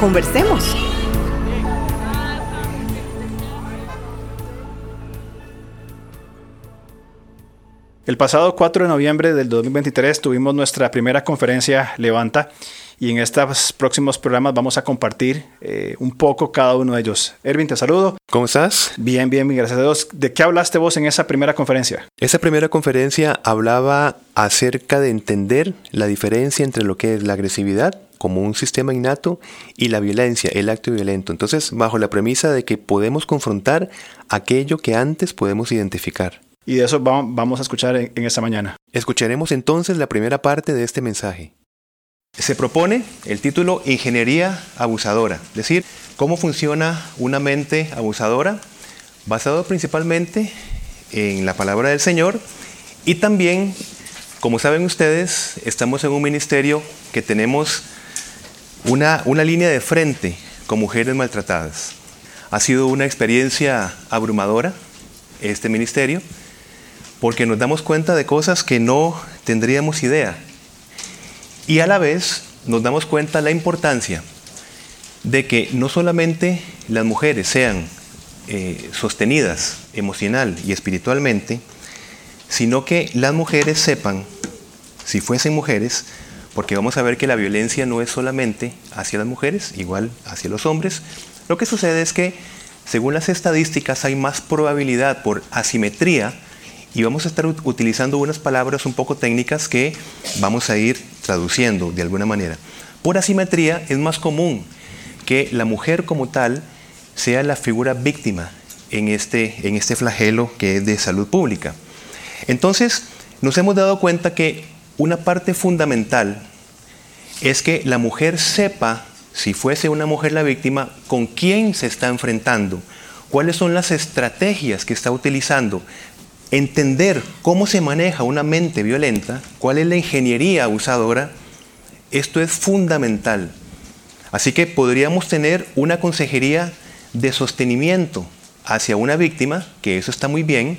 Conversemos. El pasado 4 de noviembre del 2023 tuvimos nuestra primera conferencia Levanta y en estos próximos programas vamos a compartir eh, un poco cada uno de ellos. Erwin, te saludo. ¿Cómo estás? Bien, bien, gracias a Dios. ¿De qué hablaste vos en esa primera conferencia? Esa primera conferencia hablaba acerca de entender la diferencia entre lo que es la agresividad como un sistema innato y la violencia, el acto violento. Entonces, bajo la premisa de que podemos confrontar aquello que antes podemos identificar. Y de eso vamos a escuchar en, esta mañana. Escucharemos entonces la primera parte de este mensaje. Se propone el título Ingeniería abusadora, es decir, cómo funciona una mente abusadora, basado principalmente en la palabra del Señor y también, como saben ustedes, estamos en un ministerio que tenemos una, una línea de frente con mujeres maltratadas. Ha sido una experiencia abrumadora este ministerio porque nos damos cuenta de cosas que no tendríamos idea. Y a la vez nos damos cuenta la importancia de que no solamente las mujeres sean eh, sostenidas emocional y espiritualmente, sino que las mujeres sepan, si fuesen mujeres, porque vamos a ver que la violencia no es solamente hacia las mujeres, igual hacia los hombres, lo que sucede es que, según las estadísticas, hay más probabilidad por asimetría y vamos a estar utilizando unas palabras un poco técnicas que vamos a ir traduciendo de alguna manera. Por asimetría es más común que la mujer como tal sea la figura víctima en este, en este flagelo que es de salud pública. Entonces, nos hemos dado cuenta que una parte fundamental es que la mujer sepa, si fuese una mujer la víctima, con quién se está enfrentando, cuáles son las estrategias que está utilizando entender cómo se maneja una mente violenta, cuál es la ingeniería abusadora, esto es fundamental. Así que podríamos tener una consejería de sostenimiento hacia una víctima, que eso está muy bien,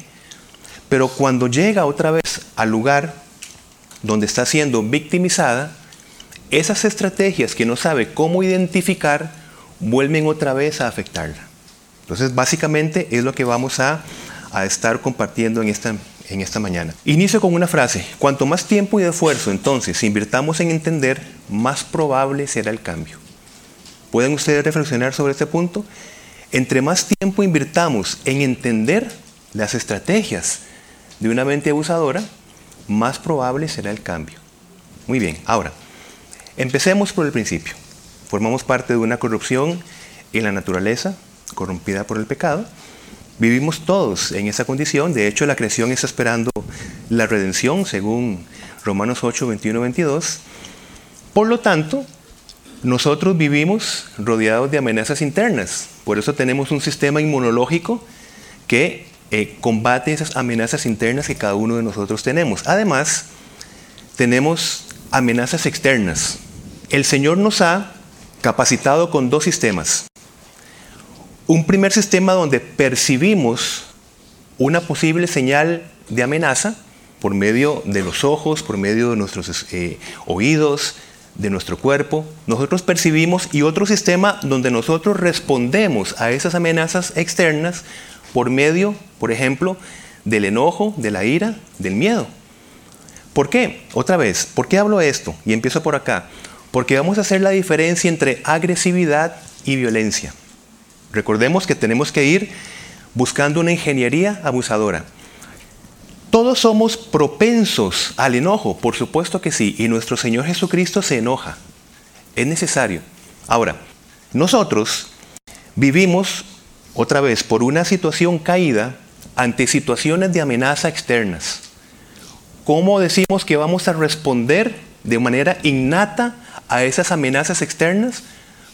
pero cuando llega otra vez al lugar donde está siendo victimizada, esas estrategias que no sabe cómo identificar vuelven otra vez a afectarla. Entonces, básicamente es lo que vamos a estar compartiendo en esta, en esta mañana. Inicio con una frase. Cuanto más tiempo y esfuerzo entonces invirtamos en entender, más probable será el cambio. ¿Pueden ustedes reflexionar sobre este punto? Entre más tiempo invirtamos en entender las estrategias de una mente abusadora, más probable será el cambio. Muy bien, ahora, empecemos por el principio. Formamos parte de una corrupción en la naturaleza, corrompida por el pecado, Vivimos todos en esa condición. De hecho, la creación está esperando la redención, según Romanos 8, 21, 22. Por lo tanto, nosotros vivimos rodeados de amenazas internas. Por eso tenemos un sistema inmunológico que eh, combate esas amenazas internas que cada uno de nosotros tenemos. Además, tenemos amenazas externas. El Señor nos ha capacitado con dos sistemas un primer sistema donde percibimos una posible señal de amenaza por medio de los ojos, por medio de nuestros eh, oídos, de nuestro cuerpo. Nosotros percibimos y otro sistema donde nosotros respondemos a esas amenazas externas por medio, por ejemplo, del enojo, de la ira, del miedo. ¿Por qué? Otra vez, ¿por qué hablo esto? Y empiezo por acá. Porque vamos a hacer la diferencia entre agresividad y violencia. Recordemos que tenemos que ir buscando una ingeniería abusadora. Todos somos propensos al enojo, por supuesto que sí, y nuestro Señor Jesucristo se enoja. Es necesario. Ahora, nosotros vivimos otra vez por una situación caída ante situaciones de amenaza externas. ¿Cómo decimos que vamos a responder de manera innata a esas amenazas externas?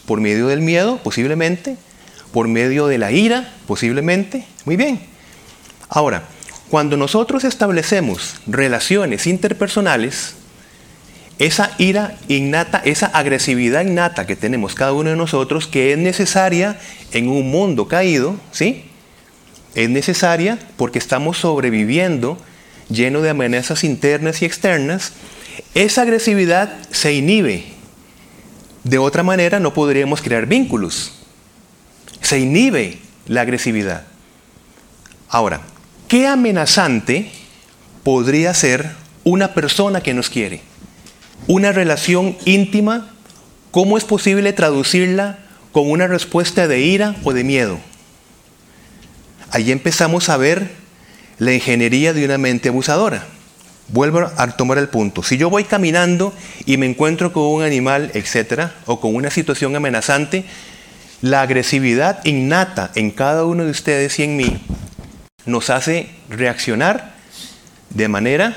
Por medio del miedo, posiblemente. Por medio de la ira, posiblemente. Muy bien. Ahora, cuando nosotros establecemos relaciones interpersonales, esa ira innata, esa agresividad innata que tenemos cada uno de nosotros, que es necesaria en un mundo caído, ¿sí? Es necesaria porque estamos sobreviviendo lleno de amenazas internas y externas. Esa agresividad se inhibe. De otra manera no podríamos crear vínculos. Se inhibe la agresividad. Ahora, ¿qué amenazante podría ser una persona que nos quiere? Una relación íntima, ¿cómo es posible traducirla con una respuesta de ira o de miedo? Allí empezamos a ver la ingeniería de una mente abusadora. Vuelvo a tomar el punto. Si yo voy caminando y me encuentro con un animal, etcétera, o con una situación amenazante, la agresividad innata en cada uno de ustedes y en mí nos hace reaccionar de manera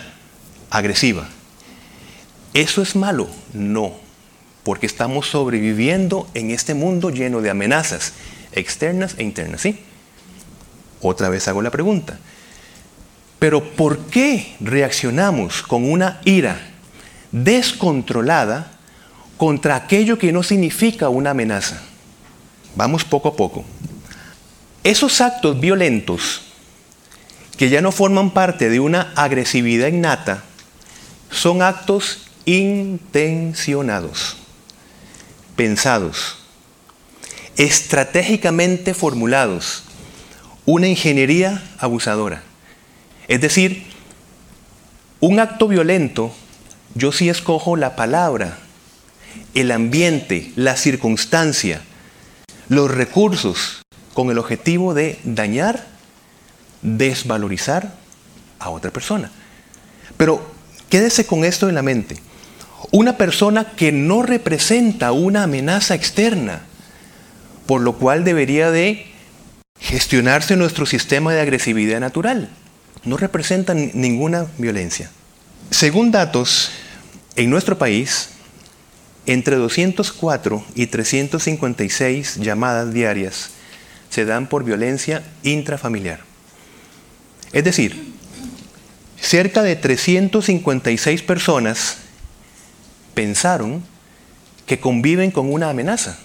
agresiva. ¿Eso es malo? No, porque estamos sobreviviendo en este mundo lleno de amenazas externas e internas, ¿sí? Otra vez hago la pregunta. Pero ¿por qué reaccionamos con una ira descontrolada contra aquello que no significa una amenaza? Vamos poco a poco. Esos actos violentos que ya no forman parte de una agresividad innata son actos intencionados, pensados, estratégicamente formulados, una ingeniería abusadora. Es decir, un acto violento, yo sí escojo la palabra, el ambiente, la circunstancia, los recursos, con el objetivo de dañar, desvalorizar a otra persona. Pero quédese con esto en la mente. Una persona que no representa una amenaza externa, por lo cual debería de gestionarse nuestro sistema de agresividad natural. No representa ninguna violencia. Según datos, en nuestro país, entre 204 y 356 llamadas diarias se dan por violencia intrafamiliar. Es decir, cerca de 356 personas pensaron que conviven con una amenaza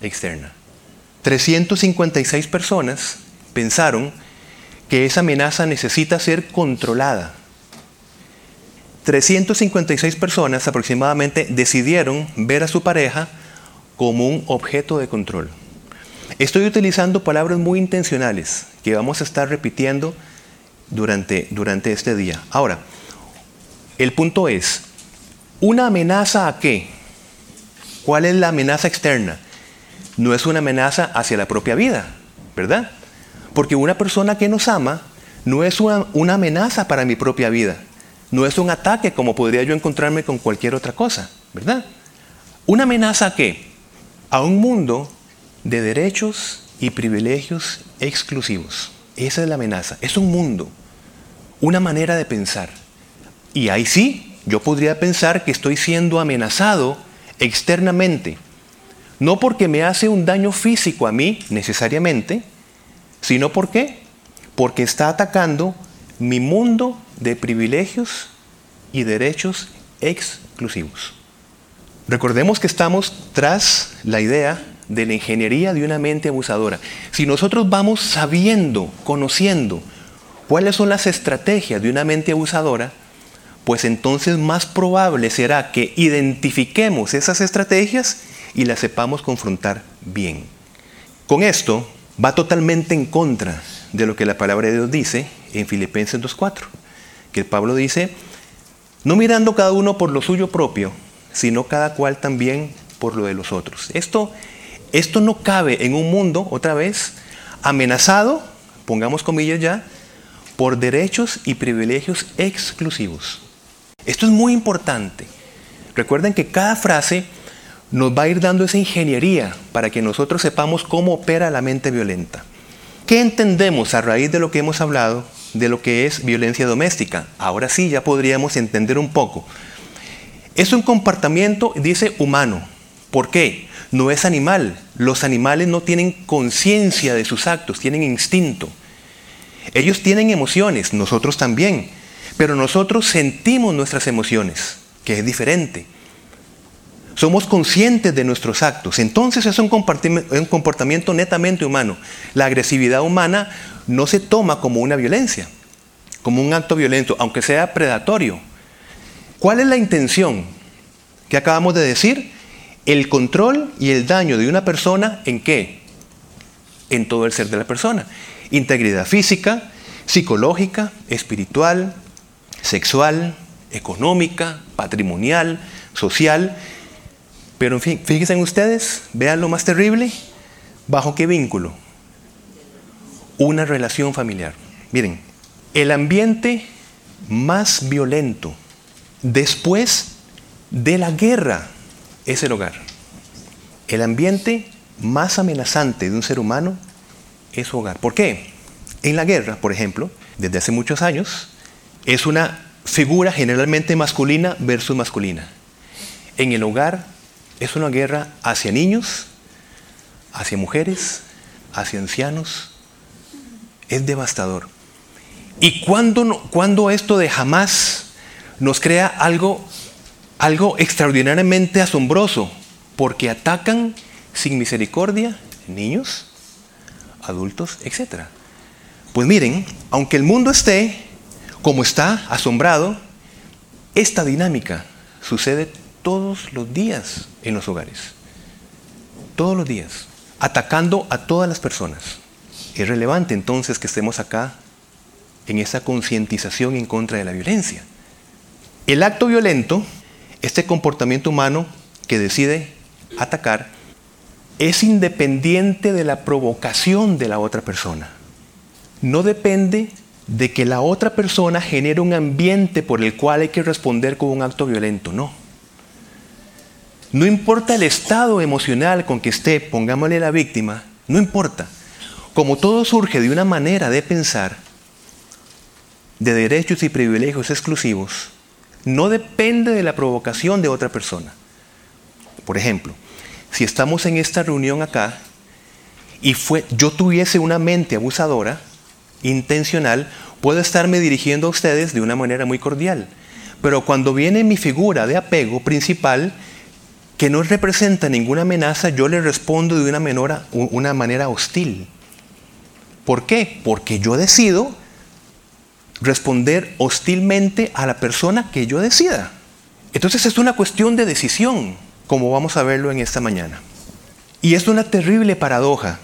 externa. 356 personas pensaron que esa amenaza necesita ser controlada. 356 personas aproximadamente decidieron ver a su pareja como un objeto de control. Estoy utilizando palabras muy intencionales que vamos a estar repitiendo durante, durante este día. Ahora, el punto es, ¿Una amenaza a qué? ¿Cuál es la amenaza externa? No es una amenaza hacia la propia vida, ¿verdad? Porque una persona que nos ama no es una, amenaza para mi propia vida. No es un ataque como podría yo encontrarme con cualquier otra cosa, ¿verdad? ¿Una amenaza a qué? A un mundo de derechos y privilegios exclusivos. Esa es la amenaza. Es un mundo, una manera de pensar. Y ahí sí, yo podría pensar que estoy siendo amenazado externamente, no porque me hace un daño físico a mí necesariamente, sino porque porque está atacando mi mundo de privilegios y derechos exclusivos. Recordemos que estamos tras la idea de la ingeniería de una mente abusadora. Si nosotros vamos sabiendo, conociendo cuáles son las estrategias de una mente abusadora, pues entonces más probable será que identifiquemos esas estrategias y las sepamos confrontar bien. Con esto va totalmente en contra de lo que la palabra de Dios dice en Filipenses 2.4, que Pablo dice, no mirando cada uno por lo suyo propio, sino cada cual también por lo de los otros. Esto, esto no cabe en un mundo, otra vez, amenazado, pongamos comillas ya, por derechos y privilegios exclusivos. Esto es muy importante. Recuerden que cada frase nos va a ir dando esa ingeniería para que nosotros sepamos cómo opera la mente violenta. ¿Qué entendemos a raíz de lo que hemos hablado de lo que es violencia doméstica? Ahora sí ya podríamos entender un poco. Es un comportamiento, dice, humano, ¿Por qué? No es animal. Los animales no tienen conciencia de sus actos, tienen instinto. Ellos tienen emociones, nosotros también, pero nosotros sentimos nuestras emociones, que es diferente. Somos conscientes de nuestros actos. Entonces es un comportamiento netamente humano. La agresividad humana no se toma como una violencia, como un acto violento, aunque sea predatorio. ¿Cuál es la intención que acabamos de decir? El control y el daño de una persona en qué? En todo el ser de la persona. Integridad física, psicológica, espiritual, sexual, económica, patrimonial, social. Pero en fin, fíjense en ustedes, vean lo más terrible, ¿bajo qué vínculo? Una relación familiar. Miren, el ambiente más violento después de la guerra es el hogar. El ambiente más amenazante de un ser humano es su hogar. ¿Por qué? En la guerra, por ejemplo, desde hace muchos años, es una figura generalmente masculina versus masculina. En el hogar es una guerra hacia niños, hacia mujeres, hacia ancianos. Es devastador. ¿Y cuando, esto de jamás nos crea algo algo extraordinariamente asombroso, porque atacan sin misericordia niños, adultos, etc. Pues miren, aunque el mundo esté como está, asombrado, esta dinámica sucede todos los días en los hogares. Todos los días, atacando a todas las personas. Es relevante entonces que estemos acá en esa concientización en contra de la violencia. El acto violento este comportamiento humano que decide atacar es independiente de la provocación de la otra persona. No depende de que la otra persona genere un ambiente por el cual hay que responder con un acto violento, no. No importa el estado emocional con que esté, pongámosle la víctima, no importa. Como todo surge de una manera de pensar, de derechos y privilegios exclusivos, no depende de la provocación de otra persona. Por ejemplo, si estamos en esta reunión acá y fue, yo tuviese una mente abusadora, intencional, puedo estarme dirigiendo a ustedes de una manera muy cordial. Pero cuando viene mi figura de apego principal, que no representa ninguna amenaza, yo le respondo de una, una manera hostil. ¿Por qué? Porque yo decido responder hostilmente a la persona que yo decida. Entonces es una cuestión de decisión, como vamos a verlo en esta mañana. Y es una terrible paradoja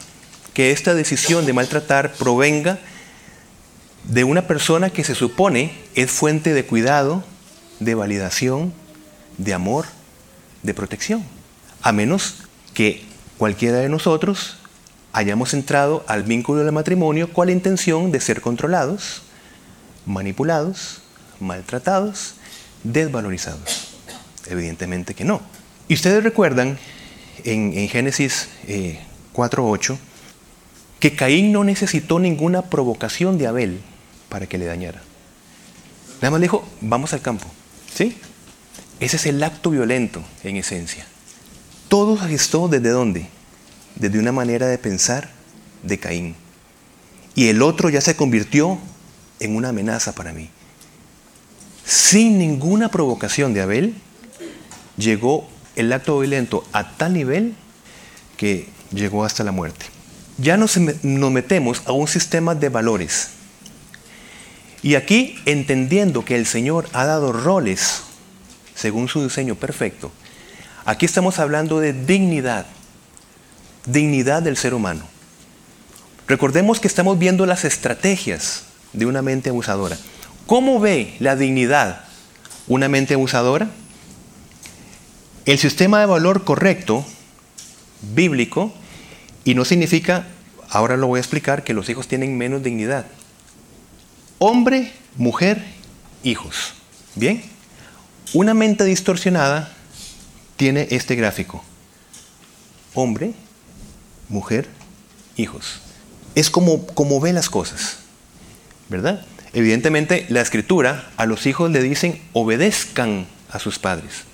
que esta decisión de maltratar provenga de una persona que se supone es fuente de cuidado, de validación, de amor, de protección. A menos que cualquiera de nosotros hayamos entrado al vínculo del matrimonio con la intención de ser controlados, manipulados, maltratados, desvalorizados. Evidentemente que no. Y ustedes recuerdan en, Génesis 4.8 eh, que Caín no necesitó ninguna provocación de Abel para que le dañara. Nada más le dijo, vamos al campo. ¿Sí? Ese es el acto violento en esencia. Todo se gestó desde dónde? Desde una manera de pensar de Caín. Y el otro ya se convirtió en una amenaza para mí. Sin ninguna provocación de Abel, llegó el acto violento a tal nivel que llegó hasta la muerte. Ya nos, metemos a un sistema de valores. Y aquí, entendiendo que el Señor ha dado roles según su diseño perfecto, aquí estamos hablando de dignidad, dignidad del ser humano. Recordemos que estamos viendo las estrategias de una mente abusadora. ¿Cómo ve la dignidad una mente abusadora? El sistema de valor correcto, bíblico, y no significa, ahora lo voy a explicar, que los hijos tienen menos dignidad. Hombre, mujer, hijos. Bien, una mente distorsionada tiene este gráfico. Hombre, mujer, hijos. Es como, como ve las cosas. ¿verdad? Evidentemente, la escritura a los hijos le dicen obedezcan a sus padres.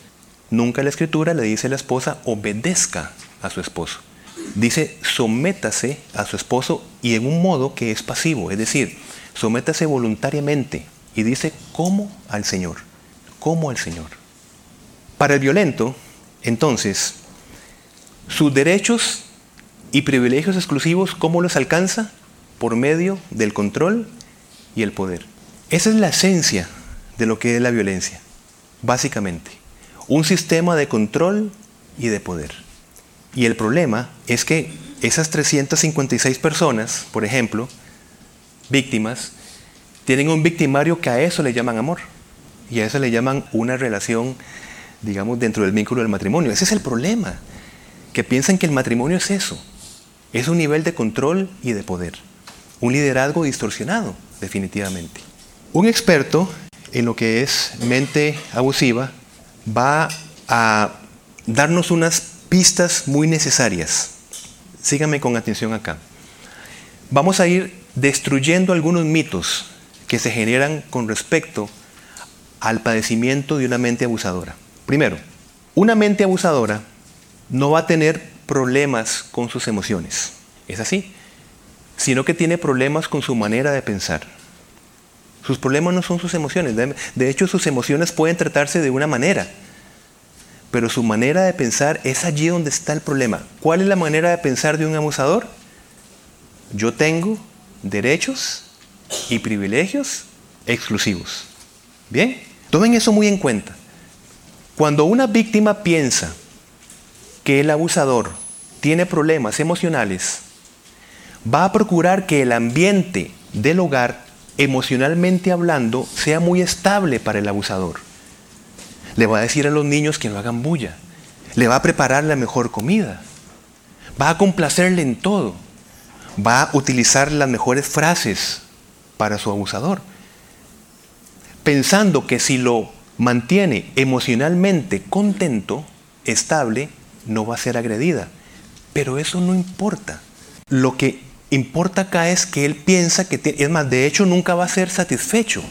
Nunca la escritura le dice a la esposa obedezca a su esposo. Dice sométase a su esposo y en un modo que es pasivo, es decir, sométase voluntariamente y dice como al Señor, como al Señor. Para el violento, entonces, sus derechos y privilegios exclusivos, ¿cómo los alcanza? Por medio del control y el poder. Esa es la esencia de lo que es la violencia, básicamente. Un sistema de control y de poder. Y el problema es que esas 356 personas, por ejemplo, víctimas, tienen un victimario que a eso le llaman amor. Y a eso le llaman una relación, digamos, dentro del vínculo del matrimonio. Ese es el problema. Que piensan que el matrimonio es eso. Es un nivel de control y de poder. Un liderazgo distorsionado, definitivamente. Un experto en lo que es mente abusiva va a darnos unas pistas muy necesarias. Síganme con atención acá. Vamos a ir destruyendo algunos mitos que se generan con respecto al padecimiento de una mente abusadora. Primero, una mente abusadora no va a tener problemas con sus emociones. Es así. Sino que tiene problemas con su manera de pensar. Sus problemas no son sus emociones. De hecho, sus emociones pueden tratarse de una manera. Pero su manera de pensar es allí donde está el problema. ¿Cuál es la manera de pensar de un abusador? Yo tengo derechos y privilegios exclusivos. Bien, tomen eso muy en cuenta. Cuando una víctima piensa que el abusador tiene problemas emocionales, va a procurar que el ambiente del hogar, emocionalmente hablando, sea muy estable para el abusador. Le va a decir a los niños que no hagan bulla. Le va a preparar la mejor comida. Va a complacerle en todo. Va a utilizar las mejores frases para su abusador. Pensando que si lo mantiene emocionalmente contento, estable, no va a ser agredida. Pero eso no importa. Lo que importa acá es que él piensa que, es más, de hecho nunca va a ser satisfecho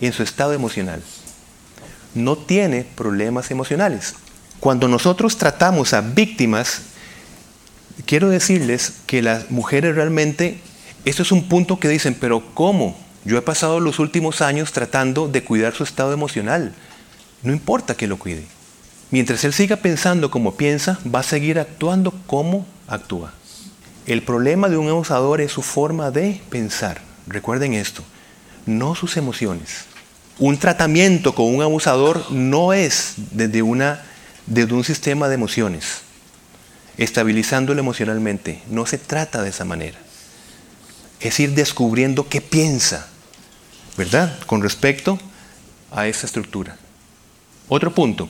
en su estado emocional. No tiene problemas emocionales. Cuando nosotros tratamos a víctimas, quiero decirles que las mujeres realmente, esto es un punto que dicen, pero ¿cómo? Yo he pasado los últimos años tratando de cuidar su estado emocional. No importa que lo cuide. Mientras él siga pensando como piensa, va a seguir actuando como actúa. El problema de un abusador es su forma de pensar. Recuerden esto, no sus emociones. Un tratamiento con un abusador no es desde, una, desde un sistema de emociones, estabilizándolo emocionalmente. No se trata de esa manera. Es ir descubriendo qué piensa, ¿verdad? Con respecto a esa estructura. Otro punto,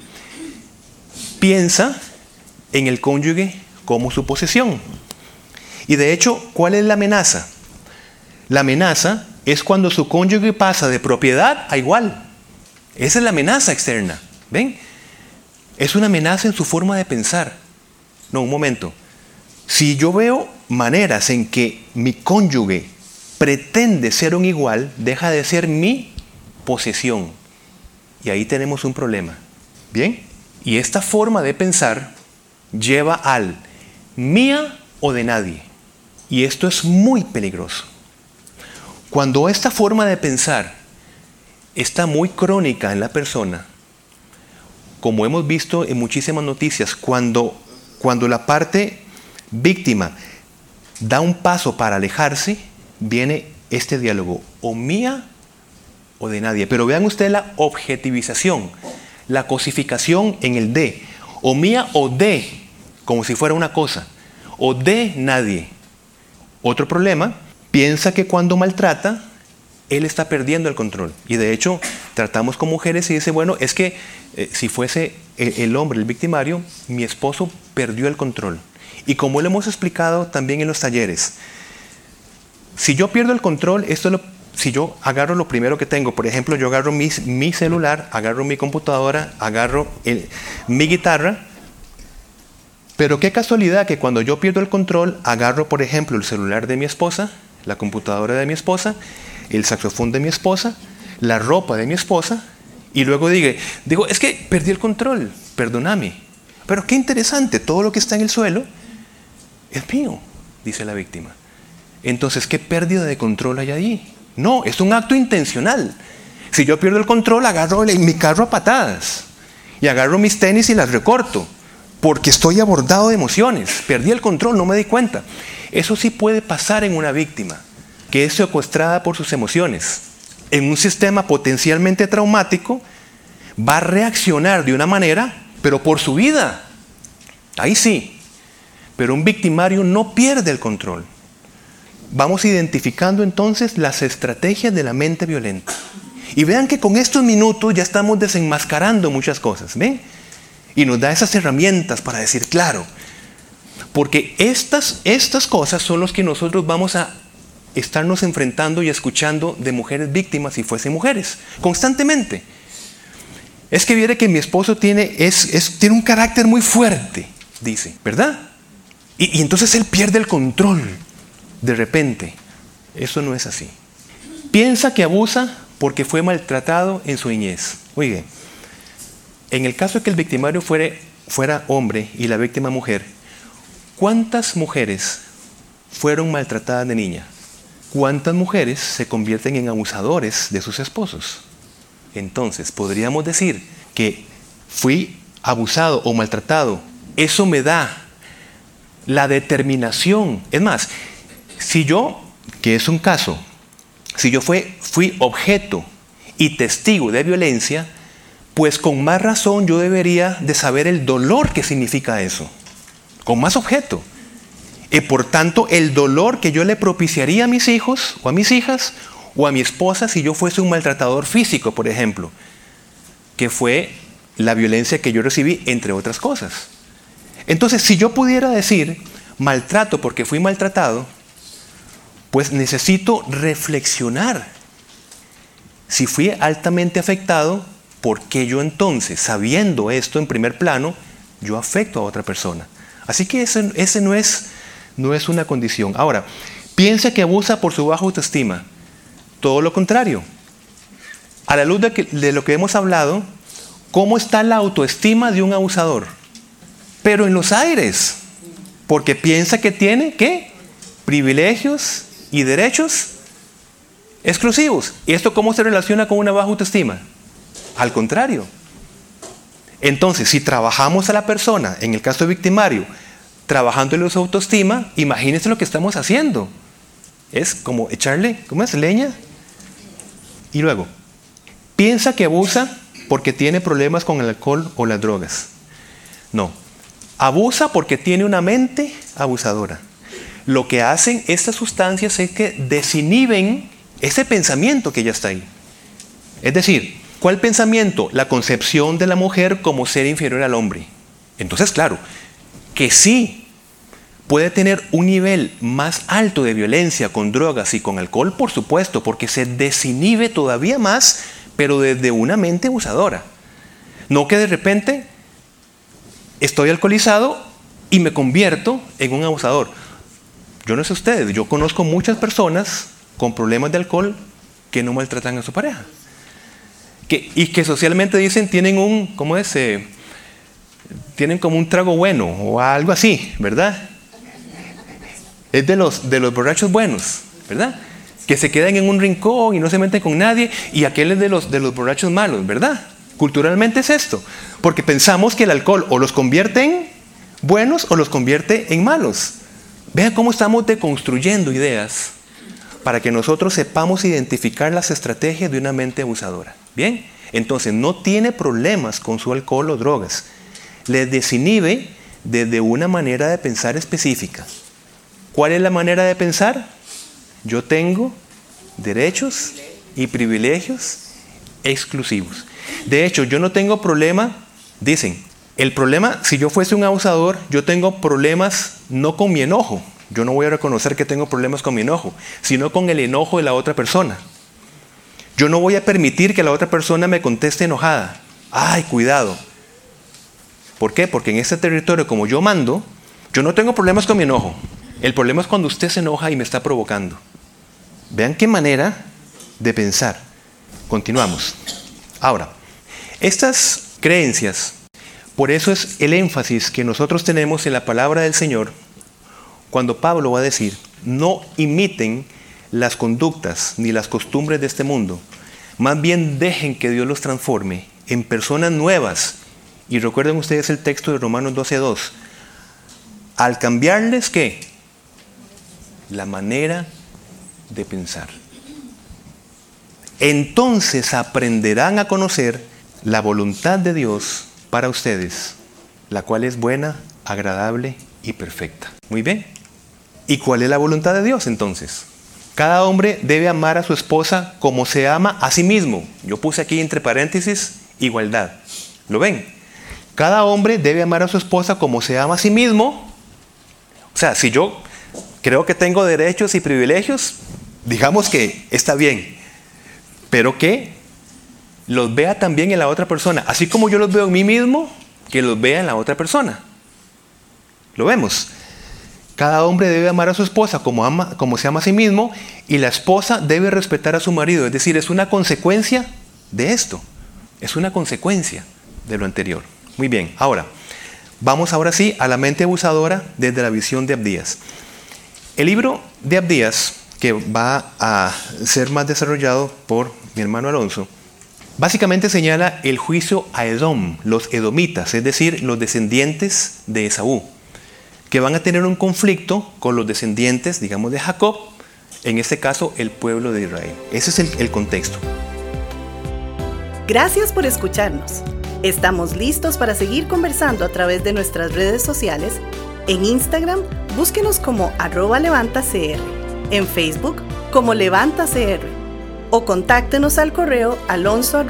piensa en el cónyuge como su posesión. Y de hecho, ¿cuál es la amenaza? La amenaza es cuando su cónyuge pasa de propiedad a igual. Esa es la amenaza externa. ¿Ven? Es una amenaza en su forma de pensar. No, un momento. Si yo veo maneras en que mi cónyuge pretende ser un igual, deja de ser mi posesión. Y ahí tenemos un problema. ¿Bien? Y esta forma de pensar lleva al mía o de nadie. Y esto es muy peligroso. Cuando esta forma de pensar está muy crónica en la persona, como hemos visto en muchísimas noticias, cuando, cuando la parte víctima da un paso para alejarse, viene este diálogo, o mía o de nadie. Pero vean ustedes la objetivización la cosificación en el de, o mía o de, como si fuera una cosa, o de nadie. Otro problema, piensa que cuando maltrata, él está perdiendo el control. Y de hecho, tratamos con mujeres y dice, bueno, es que eh, si fuese el, el, hombre el victimario, mi esposo perdió el control. Y como lo hemos explicado también en los talleres, si yo pierdo el control, esto si yo agarro lo primero que tengo, por ejemplo, yo agarro mi celular, agarro mi computadora, agarro mi guitarra, pero qué casualidad que cuando yo pierdo el control, agarro, por ejemplo, el celular de mi esposa, la computadora de mi esposa, el saxofón de mi esposa, la ropa de mi esposa Y luego digo, es que perdí el control, perdóname. Pero qué interesante, todo lo que está en el suelo es mío, dice la víctima. Entonces, ¿qué pérdida de control hay ahí? No, es un acto intencional. Si yo pierdo el control, agarro mi carro a patadas y agarro mis tenis y las recorto, porque estoy abordado de emociones. Perdí el control, no me di cuenta. Eso sí puede pasar en una víctima, que es secuestrada por sus emociones. En un sistema potencialmente traumático, va a reaccionar de una manera, pero por su vida. Ahí sí. Pero un victimario no pierde el control. Vamos identificando entonces las estrategias de la mente violenta. Y vean que con estos minutos ya estamos desenmascarando muchas cosas, ¿ven? Y nos da esas herramientas para decir, claro, porque estas, estas cosas son las que nosotros vamos a estarnos enfrentando y escuchando de mujeres víctimas si fuesen mujeres, constantemente. Es que viene que mi esposo tiene, tiene un carácter muy fuerte, dice, ¿verdad? Y, entonces él pierde el control de repente. Eso no es así. Piensa que abusa porque fue maltratado en su niñez. Oye, en el caso de que el victimario fuera hombre y la víctima mujer, ¿cuántas mujeres fueron maltratadas de niña? ¿Cuántas mujeres se convierten en abusadores de sus esposos? Entonces, podríamos decir que fui abusado o maltratado. Eso me da la determinación. Es más, si yo, que es un caso, si yo fui objeto y testigo de violencia, pues con más razón yo debería de saber el dolor que significa eso. Con más objeto. Y por tanto, el dolor que yo le propiciaría a mis hijos o a mis hijas o a mi esposa si yo fuese un maltratador físico, por ejemplo, que fue la violencia que yo recibí, entre otras cosas. Entonces, si yo pudiera decir maltrato porque fui maltratado, pues necesito reflexionar. Si fui altamente afectado, ¿por qué yo entonces, sabiendo esto en primer plano, yo afecto a otra persona? Así que ese, no, es, no es una condición. Ahora, piensa que abusa por su baja autoestima. Todo lo contrario. A la luz de, de lo que hemos hablado, ¿cómo está la autoestima de un abusador? Pero en los aires. Porque piensa que tiene, ¿qué? Privilegios y derechos exclusivos. ¿Y esto cómo se relaciona con una baja autoestima? Al contrario. Entonces, si trabajamos a la persona, en el caso victimario, trabajando en su autoestima, imagínense lo que estamos haciendo. Es como echarle, ¿cómo es? Leña. Y luego, piensa que abusa porque tiene problemas con el alcohol o las drogas. No, abusa porque tiene una mente abusadora lo que hacen estas sustancias es que desinhiben ese pensamiento que ya está ahí. Es decir, ¿cuál pensamiento? La concepción de la mujer como ser inferior al hombre. Entonces, claro, que sí puede tener un nivel más alto de violencia con drogas y con alcohol, por supuesto, porque se desinhibe todavía más, pero desde una mente abusadora. No que de repente estoy alcoholizado y me convierto en un abusador. Yo no sé ustedes, yo conozco muchas personas con problemas de alcohol que no maltratan a su pareja. Y que socialmente dicen tienen un, ¿cómo es? Eh, tienen como un trago bueno o algo así, ¿verdad? Es de los, de los borrachos buenos, ¿verdad? Que se quedan en un rincón y no se meten con nadie, y aquel es de los, de los borrachos malos, ¿verdad? Culturalmente es esto, porque pensamos que el alcohol o los convierte en buenos o los convierte en malos. Vean cómo estamos deconstruyendo ideas para que nosotros sepamos identificar las estrategias de una mente abusadora. Bien, entonces no tiene problemas con su alcohol o drogas. Le desinhibe desde una manera de pensar específica. ¿Cuál es la manera de pensar? Yo tengo derechos y privilegios exclusivos. De hecho, yo no tengo problema, dicen, el problema, si yo fuese un abusador, yo tengo problemas no con mi enojo. Yo no voy a reconocer que tengo problemas con mi enojo, sino con el enojo de la otra persona. Yo no voy a permitir que la otra persona me conteste enojada. Ay, cuidado. ¿Por qué? Porque en este territorio, como yo mando, yo no tengo problemas con mi enojo. El problema es cuando usted se enoja y me está provocando. Vean qué manera de pensar. Continuamos. Ahora, Estas creencias, por eso es el énfasis que nosotros tenemos en la palabra del Señor cuando Pablo va a decir, no imiten las conductas ni las costumbres de este mundo, más bien dejen que Dios los transforme en personas nuevas. Y recuerden ustedes el texto de Romanos 12.2. Al cambiarles, ¿qué? La manera de pensar. Entonces aprenderán a conocer la voluntad de Dios para ustedes, la cual es buena, agradable y perfecta. Muy bien. ¿Y cuál es la voluntad de Dios entonces? Cada hombre debe amar a su esposa como se ama a sí mismo. Yo puse aquí entre paréntesis igualdad. ¿Lo ven? Cada hombre debe amar a su esposa como se ama a sí mismo. O sea, si yo creo que tengo derechos y privilegios, digamos que está bien. Pero que los vea también en la otra persona. Así como yo los veo en mí mismo, que los vea en la otra persona. Lo vemos. Cada hombre debe amar a su esposa como, ama, como se ama a sí mismo y la esposa debe respetar a su marido. Es decir, es una consecuencia de esto. Es una consecuencia de lo anterior. Muy bien, ahora, vamos ahora sí a la mente abusadora desde la visión de Abdías. El libro de Abdías, que va a ser más desarrollado por mi hermano Alonso, básicamente señala el juicio a Edom, los edomitas, es decir, los descendientes de Esaú que van a tener un conflicto con los descendientes, digamos, de Jacob, en este caso el pueblo de Israel. Ese es el, contexto. Gracias por escucharnos. Estamos listos para seguir conversando a través de nuestras redes sociales. En Instagram, búsquenos como arroba levantacr. En Facebook, como levantacr. O contáctenos al correo alonso.